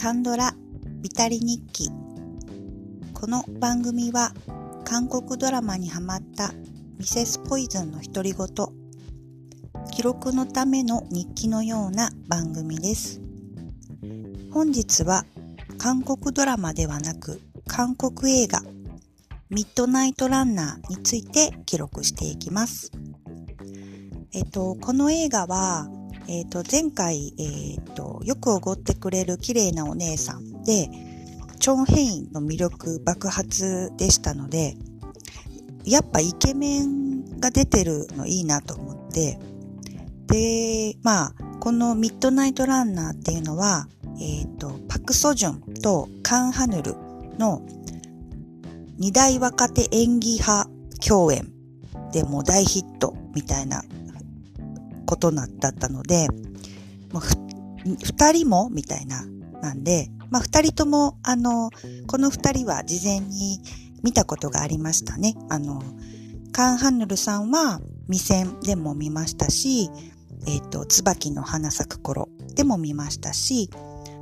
カンドラビタリ日記。この番組は韓国ドラマにハマったミセスポイズンの独り言。記録のための日記のような番組です。本日は韓国ドラマではなく韓国映画ミッドナイトランナーについて記録していきます。えっと、この映画は、えっと、前回、えっと、よくおごってくれる綺麗なお姉さんで、チョンヘインの魅力爆発でしたので、やっぱイケメンが出てるのいいなと思って、で、まあ、このミッドナイトランナーっていうのは、えっ、ー、と、パクソジュンとカンハヌルの二大若手演技派共演でも大ヒットみたいなことだったので、もう二人もみたいな、なんで、まあ二人とも、あの、この二人は事前に見たことがありましたね。あの、カン・ハンヌルさんは未戦でも見ましたし、えっ、ー、と、椿の花咲く頃でも見ましたし、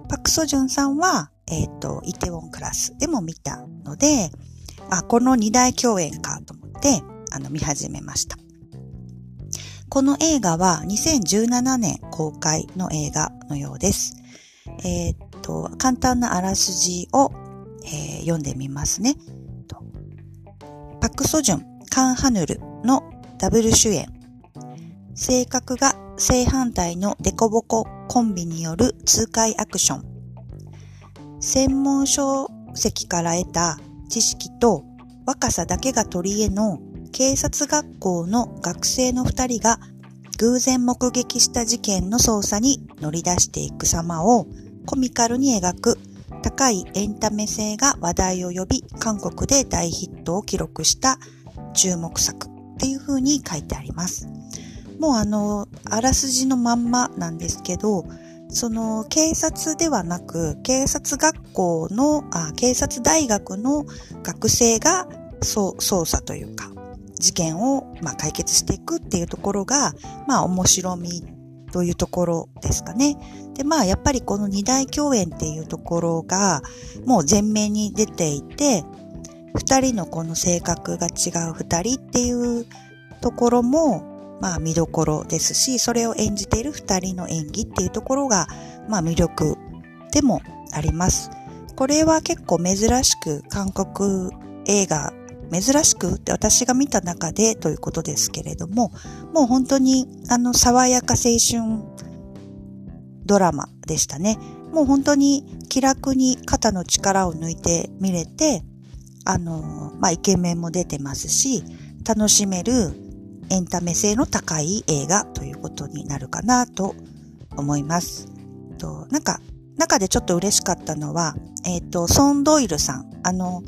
パクソジュンさんは、えっ、ー、と、イテウォンクラスでも見たので、あ、この二大共演かと思って、あの、見始めました。この映画は2017年公開の映画のようです。えー、っと、簡単なあらすじを、えー、読んでみますね。パクソジュン、カンハヌルのダブル主演。性格が正反対のデコボココンビによる痛快アクション。専門書籍から得た知識と若さだけが取り柄の警察学校の学生の二人が偶然目撃した事件の捜査に乗り出していく様をコミカルに描く高いエンタメ性が話題を呼び韓国で大ヒットを記録した注目作っていう風に書いてあります。もうあの、あらすじのまんまなんですけど、その警察ではなく、警察学校の、あ警察大学の学生が捜査というか、事件を、まあ、解決していくっていうところが、まあ、面白みというところですかね。で、まあ、やっぱりこの二大共演っていうところが、もう前面に出ていて、二人のこの性格が違う二人っていうところも、まあ、見どころですし、それを演じている二人の演技っていうところが、まあ、魅力でもあります。これは結構珍しく韓国映画珍しくって私が見た中でということですけれども、もう本当にあの爽やか青春ドラマでしたね。もう本当に気楽に肩の力を抜いて見れて、あの、まあ、イケメンも出てますし、楽しめるエンタメ性の高い映画ということになるかなと思います。となんか、中でちょっと嬉しかったのは、えっ、ー、と、ソン・ドイルさん、あの、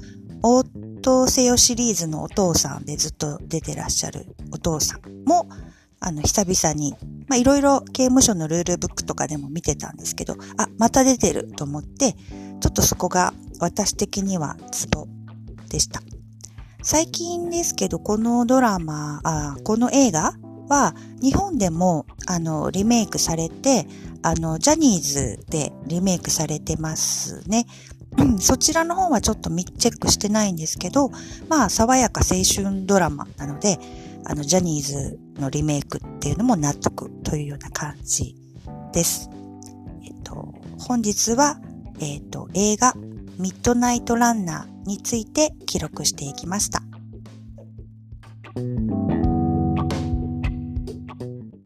とせよシリーズのお父さんでずっと出てらっしゃるお父さんも、あの、久々に、まいろいろ刑務所のルールブックとかでも見てたんですけど、あ、また出てると思って、ちょっとそこが私的にはツボでした。最近ですけど、このドラマ、あこの映画は日本でもあのリメイクされて、あのジャニーズでリメイクされてますね。そちらの方はちょっとチェックしてないんですけど、まあ、爽やか青春ドラマなので、あの、ジャニーズのリメイクっていうのも納得というような感じです。えっと、本日は、えっと、映画、ミッドナイトランナーについて記録していきました。